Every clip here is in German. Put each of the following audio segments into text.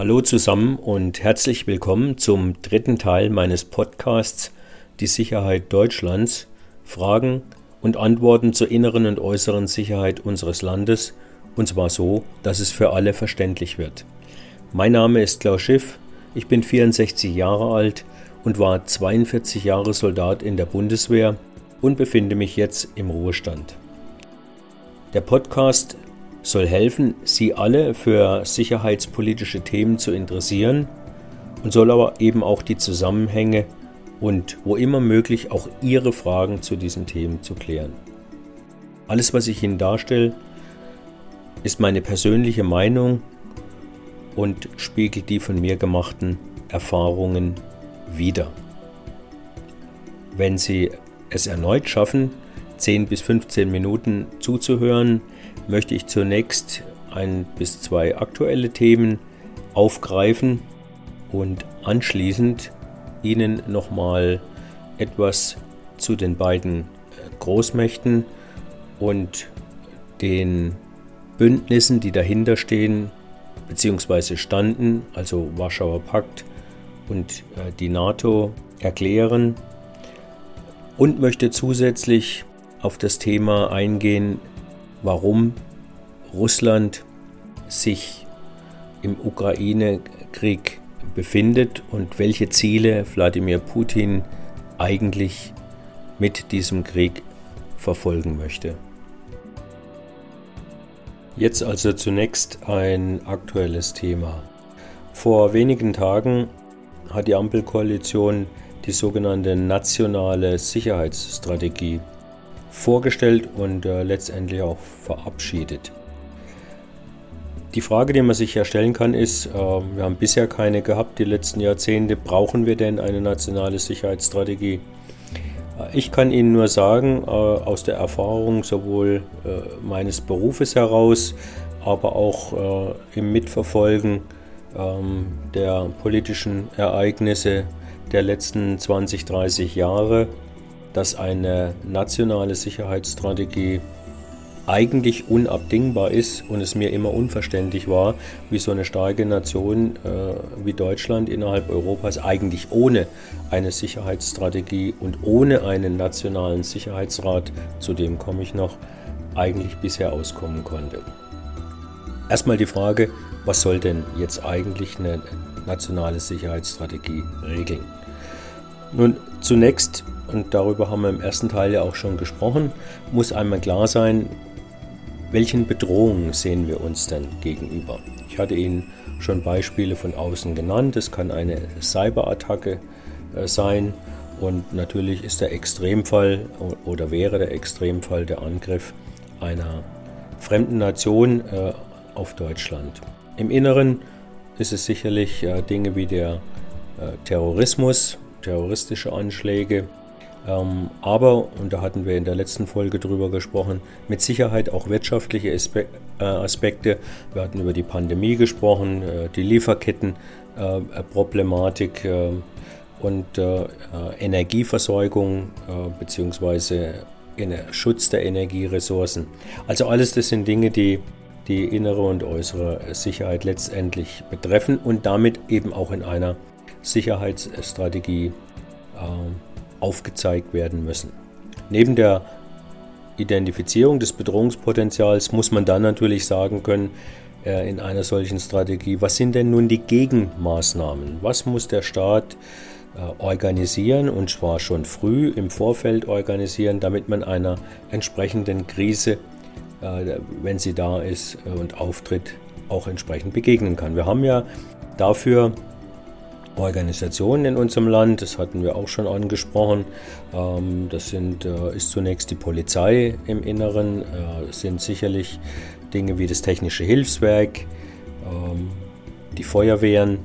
Hallo zusammen und herzlich willkommen zum dritten Teil meines Podcasts Die Sicherheit Deutschlands, Fragen und Antworten zur inneren und äußeren Sicherheit unseres Landes, und zwar so, dass es für alle verständlich wird. Mein Name ist Klaus Schiff, ich bin 64 Jahre alt und war 42 Jahre Soldat in der Bundeswehr und befinde mich jetzt im Ruhestand. Der Podcast soll helfen, Sie alle für sicherheitspolitische Themen zu interessieren und soll aber eben auch die Zusammenhänge und wo immer möglich auch Ihre Fragen zu diesen Themen zu klären. Alles, was ich Ihnen darstelle, ist meine persönliche Meinung und spiegelt die von mir gemachten Erfahrungen wider. Wenn Sie es erneut schaffen, 10 bis 15 Minuten zuzuhören, möchte ich zunächst ein bis zwei aktuelle Themen aufgreifen und anschließend Ihnen nochmal etwas zu den beiden Großmächten und den Bündnissen, die dahinter stehen bzw. standen, also Warschauer Pakt und äh, die NATO, erklären und möchte zusätzlich auf das Thema eingehen, warum Russland sich im Ukraine-Krieg befindet und welche Ziele Wladimir Putin eigentlich mit diesem Krieg verfolgen möchte. Jetzt also zunächst ein aktuelles Thema. Vor wenigen Tagen hat die Ampelkoalition die sogenannte nationale Sicherheitsstrategie vorgestellt und äh, letztendlich auch verabschiedet. Die Frage, die man sich ja stellen kann, ist, äh, wir haben bisher keine gehabt, die letzten Jahrzehnte, brauchen wir denn eine nationale Sicherheitsstrategie? Äh, ich kann Ihnen nur sagen, äh, aus der Erfahrung sowohl äh, meines Berufes heraus, aber auch im Mitverfolgen ähm, der politischen Ereignisse der letzten 20, 30 Jahre, dass eine nationale Sicherheitsstrategie eigentlich unabdingbar ist und es mir immer unverständlich war, wie so eine starke Nation äh, wie Deutschland innerhalb Europas eigentlich ohne eine Sicherheitsstrategie und ohne einen nationalen Sicherheitsrat, zu dem komme ich noch, eigentlich bisher auskommen konnte. Erstmal die Frage, was soll denn jetzt eigentlich eine nationale Sicherheitsstrategie regeln? Nun, zunächst und darüber haben wir im ersten Teil ja auch schon gesprochen, muss einmal klar sein, welchen Bedrohungen sehen wir uns denn gegenüber. Ich hatte Ihnen schon Beispiele von außen genannt. Es kann eine Cyberattacke äh, sein und natürlich ist der Extremfall oder wäre der Extremfall der Angriff einer fremden Nation äh, auf Deutschland. Im Inneren ist es sicherlich äh, Dinge wie der Terrorismus, terroristische Anschläge, aber, und da hatten wir in der letzten Folge drüber gesprochen, mit Sicherheit auch wirtschaftliche äh, Aspekte. Wir hatten über die Pandemie gesprochen, äh, die Lieferkettenproblematik äh, äh, und äh, äh, Energieversorgung bzw. Schutz der Energieressourcen. Also alles das sind Dinge, die die innere und äußere Sicherheit letztendlich betreffen und damit eben auch in einer Sicherheitsstrategie aufgezeigt werden müssen. Neben der Identifizierung des Bedrohungspotenzials muss man dann natürlich sagen können, äh, in einer solchen Strategie, was sind denn nun die Gegenmaßnahmen? Was muss der Staat äh, organisieren und zwar schon früh im Vorfeld organisieren, damit man einer entsprechenden Krise, äh, wenn sie da ist und auftritt, auch entsprechend begegnen kann. Wir haben ja dafür Organisationen in unserem Land, das hatten wir auch schon angesprochen. Ähm, das sind, äh, ist zunächst die Polizei im Inneren, äh, sind sicherlich Dinge wie das Technische Hilfswerk, ähm, die Feuerwehren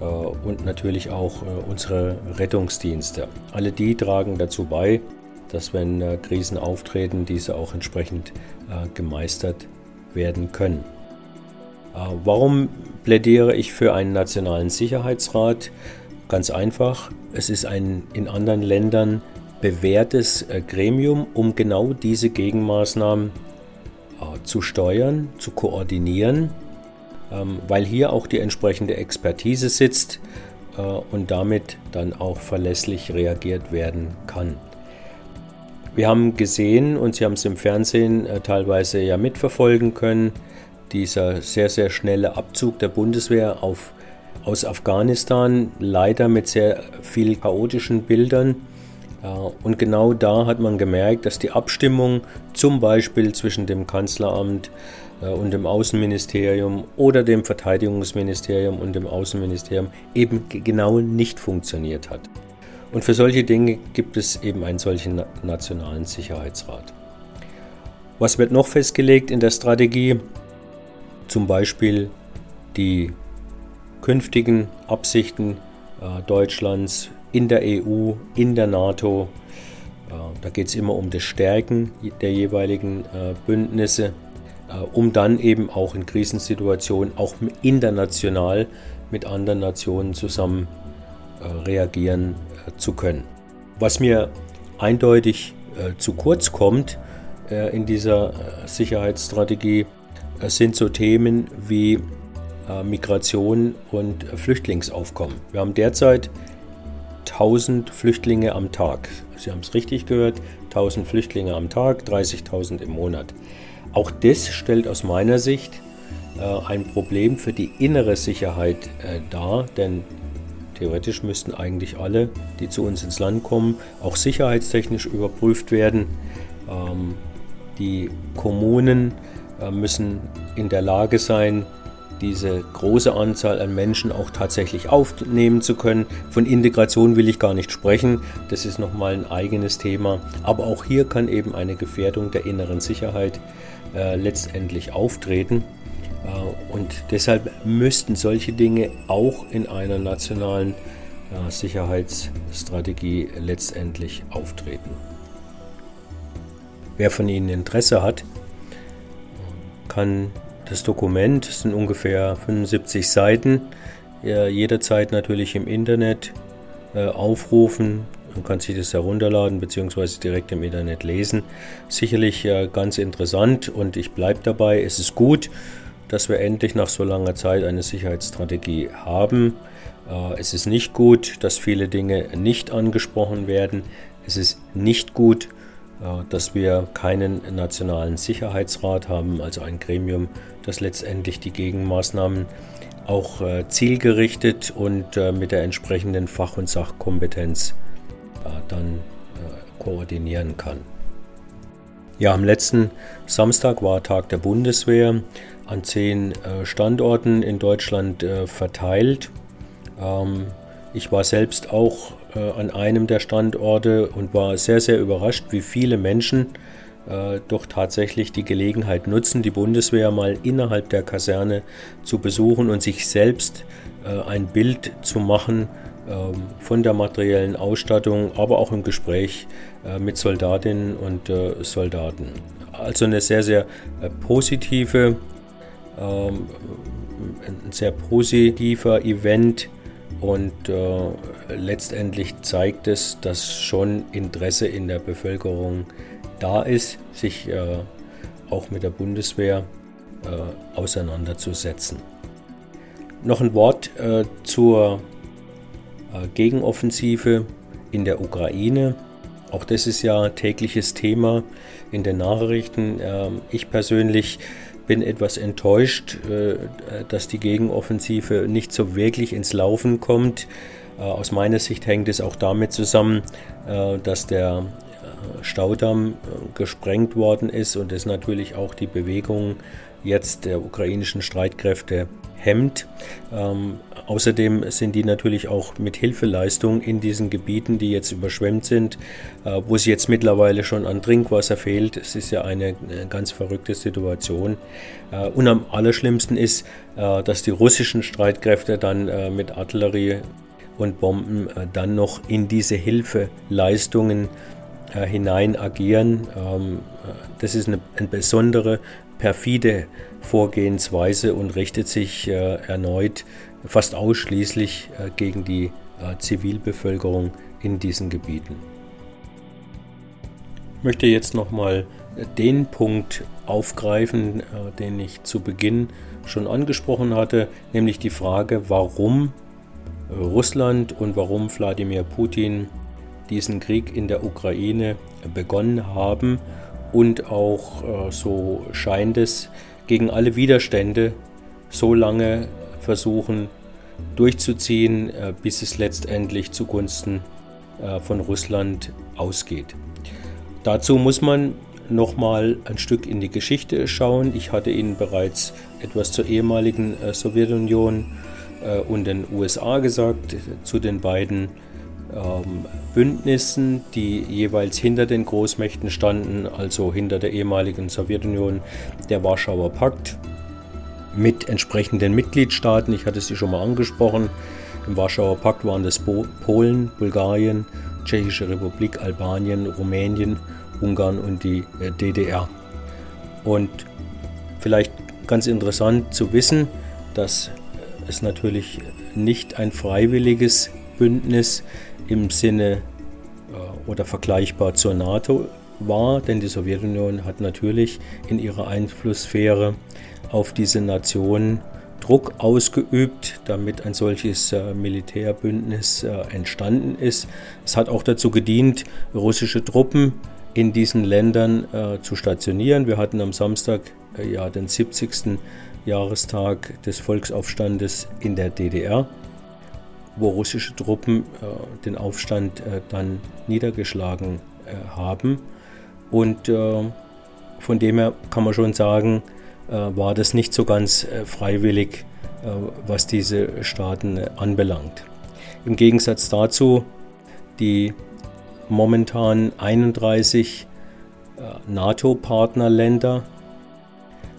äh, und natürlich auch unsere Rettungsdienste. Alle die tragen dazu bei, dass wenn Krisen auftreten, diese auch entsprechend gemeistert werden können. Warum plädiere ich für einen nationalen Sicherheitsrat. Ganz einfach, es ist ein in anderen Ländern bewährtes äh, Gremium, um genau diese Gegenmaßnahmen äh, zu steuern, zu koordinieren. ähm, weil hier auch die entsprechende Expertise sitzt äh, und damit dann auch verlässlich reagiert werden kann. Wir haben gesehen und Sie haben es im Fernsehen teilweise ja mitverfolgen können, dieser sehr, sehr schnelle Abzug der Bundeswehr auf, aus Afghanistan, leider mit sehr viel chaotischen Bildern. Und genau da hat man gemerkt, dass die Abstimmung zum Beispiel zwischen dem Kanzleramt äh, und dem Außenministerium oder dem Verteidigungsministerium und dem Außenministerium eben genau nicht funktioniert hat. Und für solche Dinge gibt es eben einen solchen nationalen Sicherheitsrat. Was wird noch festgelegt in der Strategie? Zum Beispiel die künftigen Absichten äh, Deutschlands in der EU, in der NATO. Äh, da geht es immer um das Stärken der jeweiligen Bündnisse äh, um dann eben auch in Krisensituationen, auch international mit anderen Nationen zusammen reagieren zu können. Was mir eindeutig zu kurz kommt in dieser Sicherheitsstrategie, sind so Themen wie Migration und Flüchtlingsaufkommen. Wir haben derzeit 1000 Flüchtlinge am Tag. Sie haben es richtig gehört, 1000 Flüchtlinge am Tag, 30.000 im Monat. Auch das stellt aus meiner Sicht äh, ein Problem für die innere Sicherheit äh, dar, denn theoretisch müssten eigentlich alle, die zu uns ins Land kommen, auch sicherheitstechnisch überprüft werden. Ähm, die Kommunen äh, müssen in der Lage sein, diese große Anzahl an Menschen auch tatsächlich aufnehmen zu können. Von Integration will ich gar nicht sprechen, das ist nochmal ein eigenes Thema. Aber auch hier kann eben eine Gefährdung der inneren Sicherheit äh, letztendlich auftreten. Äh, und deshalb müssten solche Dinge auch in einer nationalen äh, Sicherheitsstrategie letztendlich auftreten. Wer von Ihnen Interesse hat, kann das Dokument, das sind ungefähr 75 Seiten, jederzeit natürlich im Internet aufrufen, man kann sich das herunterladen bzw. direkt im Internet lesen. Sicherlich äh, ganz interessant und ich bleibe dabei. Es ist gut, dass wir endlich nach so langer Zeit eine Sicherheitsstrategie haben. Äh, es ist nicht gut, dass viele Dinge nicht angesprochen werden. Es ist nicht gut, äh, dass wir keinen nationalen Sicherheitsrat haben, also ein Gremium, das letztendlich die Gegenmaßnahmen auch zielgerichtet und mit der entsprechenden Fach- und Sachkompetenz dann äh, koordinieren kann. Ja, am letzten Samstag war Tag der Bundeswehr an zehn äh, Standorten in Deutschland äh, verteilt. Ähm, ich war selbst auch an einem der Standorte und war sehr, sehr überrascht, wie viele Menschen doch tatsächlich die Gelegenheit nutzen, die Bundeswehr mal innerhalb der Kaserne zu besuchen und sich selbst ein Bild zu machen ähm, von der materiellen Ausstattung, aber auch im Gespräch äh, mit Soldatinnen und äh, Soldaten. Also eine sehr, sehr äh, positive, ähm, ein sehr positiver Event und letztendlich zeigt es, dass schon Interesse in der Bevölkerung da ist, sich auch mit der Bundeswehr auseinanderzusetzen. Noch ein Wort zur äh, Gegenoffensive in der Ukraine. Auch das ist ja tägliches Thema in den Nachrichten. Ähm, ich persönlich bin etwas enttäuscht, äh, dass die Gegenoffensive nicht so wirklich ins Laufen kommt. Äh, aus meiner Sicht hängt es auch damit zusammen, dass der Staudamm gesprengt worden ist und es natürlich auch die Bewegung jetzt der ukrainischen Streitkräfte hemmt. Ähm, außerdem sind die natürlich auch mit Hilfeleistung in diesen Gebieten, die jetzt überschwemmt sind, äh, wo es jetzt mittlerweile schon an Trinkwasser fehlt. Es ist ja eine, eine ganz verrückte Situation. Äh, und am allerschlimmsten ist, äh, dass die russischen Streitkräfte dann äh, mit Artillerie und Bomben äh, dann noch in diese Hilfeleistungen äh, hinein agieren. Ähm, das ist eine, eine besondere perfide Vorgehensweise und richtet sich äh, erneut fast ausschließlich äh, gegen die äh, Zivilbevölkerung in diesen Gebieten. Ich möchte jetzt nochmal den Punkt aufgreifen, äh, den ich zu Beginn schon angesprochen hatte, nämlich die Frage, warum Russland und warum Wladimir Putin diesen Krieg in der Ukraine begonnen haben und auch, äh, so scheint es, gegen alle Widerstände so lange versuchen durchzuziehen, äh, bis es letztendlich zugunsten äh, von Russland ausgeht. Dazu muss man nochmal ein Stück in die Geschichte schauen. Ich hatte Ihnen bereits etwas zur ehemaligen Sowjetunion und den USA gesagt, zu den beiden ähm, Bündnissen, die jeweils hinter den Großmächten standen, also hinter der ehemaligen Sowjetunion, der Warschauer Pakt mit entsprechenden Mitgliedstaaten. Ich hatte sie schon mal angesprochen. Im Warschauer Pakt waren das Polen, Bulgarien, Tschechische Republik, Albanien, Rumänien, Ungarn und die äh, DDR. Und vielleicht ganz interessant zu wissen, dass es natürlich nicht ein freiwilliges Bündnis im Sinne äh, oder vergleichbar zur NATO war, denn die Sowjetunion hat natürlich in ihrer Einflusssphäre auf diese Nation Druck ausgeübt, damit ein solches äh, Militärbündnis äh, entstanden ist. Es hat auch dazu gedient, russische Truppen in diesen Ländern äh, zu stationieren. Wir hatten am Samstag äh, ja den 70. Jahrestag des Volksaufstandes in der DDR wo russische Truppen äh, den Aufstand äh, dann niedergeschlagen äh, haben. Und äh, von dem her kann man schon sagen, äh, war das nicht so ganz äh, freiwillig, was diese Staaten anbelangt. Im Gegensatz dazu die momentan 31 NATO-Partnerländer.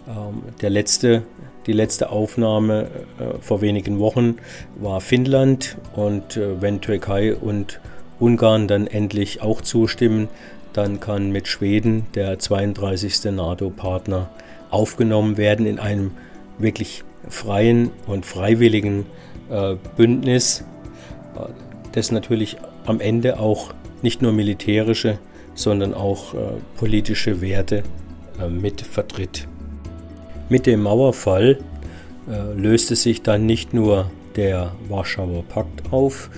Ähm, der letzte die letzte Aufnahme äh, vor wenigen Wochen war Finnland und äh, wenn Türkei und Ungarn dann endlich auch zustimmen, dann kann mit Schweden der 32. NATO-Partner aufgenommen werden in einem wirklich freien und freiwilligen äh, Bündnis, äh, das natürlich am Ende auch nicht nur militärische, sondern auch äh, politische Werte äh, mit vertritt. Mit dem Mauerfall äh, löste sich dann nicht nur der Warschauer Pakt auf,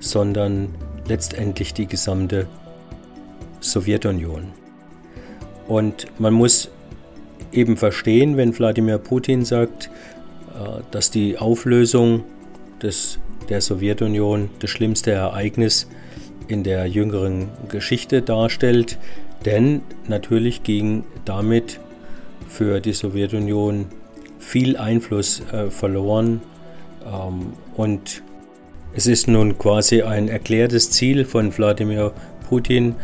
sondern letztendlich die gesamte Sowjetunion. Und man muss eben verstehen, wenn Wladimir Putin sagt, äh, dass die Auflösung des, der Sowjetunion das schlimmste Ereignis in der jüngeren Geschichte darstellt, denn natürlich ging damit für die Sowjetunion viel Einfluss äh, verloren. Ähm, und es ist nun quasi ein erklärtes Ziel von Wladimir Putin,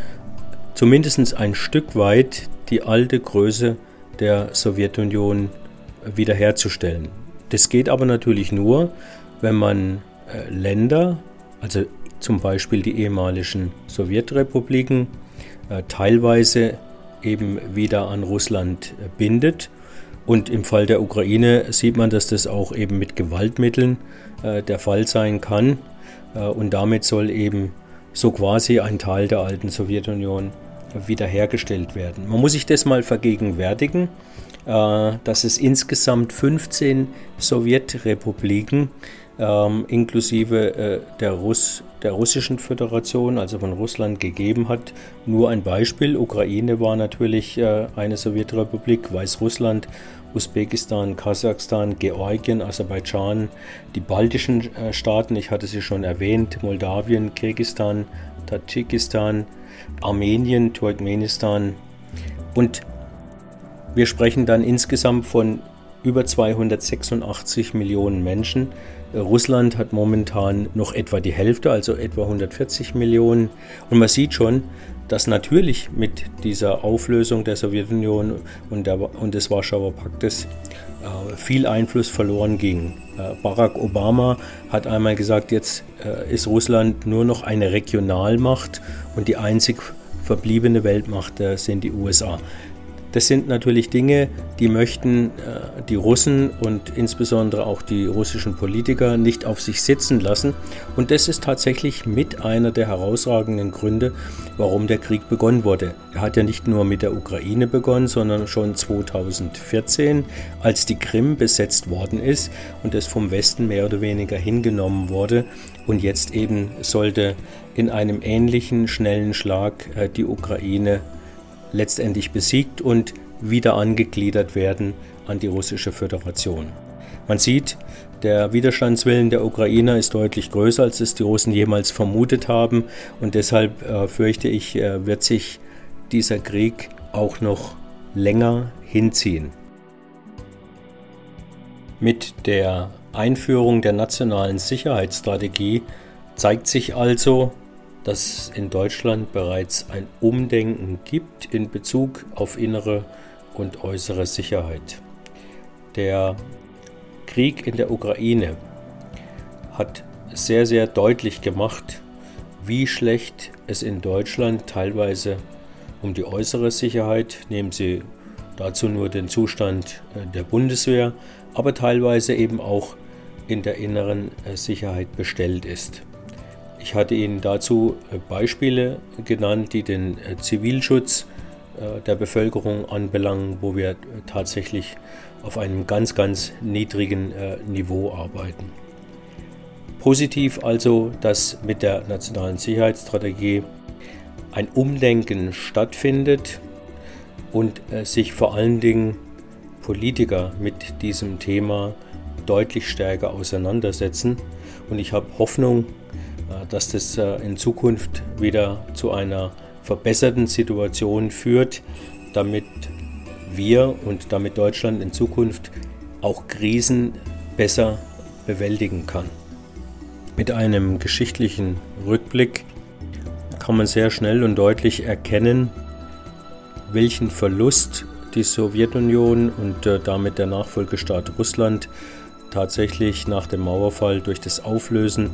zumindest ein Stück weit die alte Größe der Sowjetunion wiederherzustellen. Das geht aber natürlich nur, wenn man äh, Länder, also zum Beispiel die ehemaligen Sowjetrepubliken, äh, teilweise eben wieder an Russland bindet. Und im Fall der Ukraine sieht man, dass das auch eben mit Gewaltmitteln äh, der Fall sein kann. Äh, und damit soll eben so quasi ein Teil der alten Sowjetunion wiederhergestellt werden. Man muss sich das mal vergegenwärtigen, äh, dass es insgesamt 15 Sowjetrepubliken ähm, inklusive äh, der, Russ, der Russischen Föderation, also von Russland, gegeben hat. Nur ein Beispiel, Ukraine war natürlich äh, eine Sowjetrepublik, Weißrussland, Usbekistan, Kasachstan, Georgien, Aserbaidschan, die baltischen äh, Staaten, ich hatte sie schon erwähnt, Moldawien, Kirgistan, Tadschikistan, Armenien, Turkmenistan und wir sprechen dann insgesamt von über 286 Millionen Menschen. Russland hat momentan noch etwa die Hälfte, also etwa 140 Millionen. Und man sieht schon, dass natürlich mit dieser Auflösung der Sowjetunion und, der, und des Warschauer Paktes äh, viel Einfluss verloren ging. Äh, Barack Obama hat einmal gesagt, jetzt äh, ist Russland nur noch eine Regionalmacht und die einzig verbliebene Weltmacht äh, sind die USA. Das sind natürlich Dinge, die möchten äh, die Russen und insbesondere auch die russischen Politiker nicht auf sich sitzen lassen. Und das ist tatsächlich mit einer der herausragenden Gründe, warum der Krieg begonnen wurde. Er hat ja nicht nur mit der Ukraine begonnen, sondern schon 2014, als die Krim besetzt worden ist und es vom Westen mehr oder weniger hingenommen wurde. Und jetzt eben sollte in einem ähnlichen schnellen Schlag äh, die Ukraine letztendlich besiegt und wieder angegliedert werden an die russische Föderation. Man sieht, der Widerstandswillen der Ukrainer ist deutlich größer, als es die Russen jemals vermutet haben und deshalb äh, fürchte ich, äh, wird sich dieser Krieg auch noch länger hinziehen. Mit der Einführung der nationalen Sicherheitsstrategie zeigt sich also, dass es in Deutschland bereits ein Umdenken gibt in Bezug auf innere und äußere Sicherheit. Der Krieg in der Ukraine hat sehr, sehr deutlich gemacht, wie schlecht es in Deutschland teilweise um die äußere Sicherheit, nehmen Sie dazu nur den Zustand äh, der Bundeswehr, aber teilweise eben auch in der inneren äh, Sicherheit bestellt ist. Ich hatte Ihnen dazu äh, Beispiele genannt, die den äh, Zivilschutz äh, der Bevölkerung anbelangen, wo wir tatsächlich auf einem ganz, ganz niedrigen Niveau arbeiten. Positiv also, dass mit der nationalen Sicherheitsstrategie ein Umdenken stattfindet und sich vor allen Dingen Politiker mit diesem Thema deutlich stärker auseinandersetzen. Und ich habe Hoffnung, dass das äh, in Zukunft wieder zu einer verbesserten Situation führt, damit wir und damit Deutschland in Zukunft auch Krisen besser bewältigen kann. Mit einem geschichtlichen Rückblick kann man sehr schnell und deutlich erkennen, welchen Verlust die Sowjetunion und äh, damit der Nachfolgestaat Russland tatsächlich nach dem Mauerfall durch das Auflösen äh,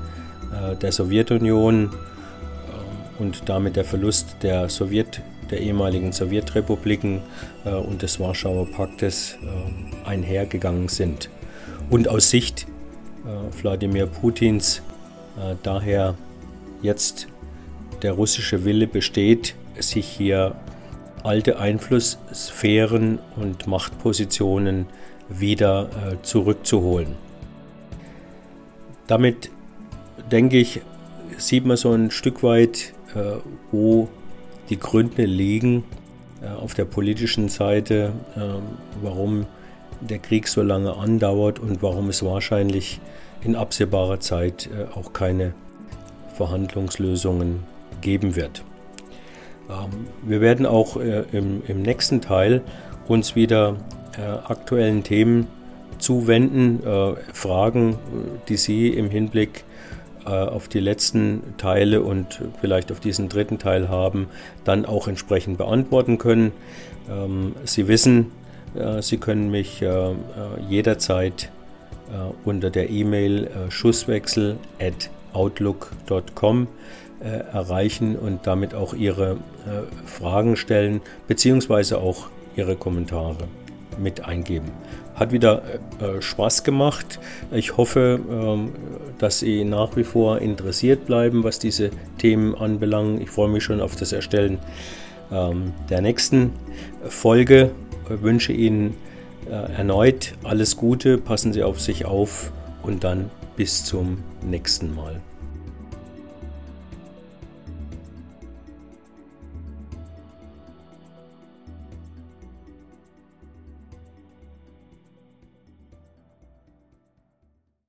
der Sowjetunion äh, und damit der Verlust der Sowjet, der ehemaligen Sowjetrepubliken äh, und des Warschauer Paktes einhergegangen sind. Und aus Sicht Wladimir Putins daher jetzt der russische Wille besteht, sich hier alte Einflusssphären und Machtpositionen wieder zurückzuholen. Damit denke ich, sieht man so ein Stück weit, äh, wo die Gründe liegen äh, auf der politischen Seite, äh, warum der Krieg so lange andauert und warum es wahrscheinlich in absehbarer Zeit äh, auch keine Verhandlungslösungen geben wird. Ähm, wir werden auch äh, im, im, nächsten Teil uns wieder äh, aktuellen Themen zuwenden, Fragen, die Sie im Hinblick auf die letzten Teile und vielleicht auf diesen dritten Teil haben, dann auch entsprechend beantworten können. Ähm, Sie wissen, äh, Sie können mich äh, jederzeit unter der E-Mail schusswechsel at outlook.com erreichen und damit auch Ihre Fragen stellen, beziehungsweise auch Ihre Kommentare mit eingeben. Hat wieder äh, Spaß gemacht. Ich hoffe, ähm, dass Sie nach wie vor interessiert bleiben, was diese Themen anbelangt. Ich freue mich schon auf das Erstellen ähm, der nächsten Folge. Ich wünsche Ihnen äh, erneut alles Gute, passen Sie auf sich auf und dann bis zum nächsten Mal.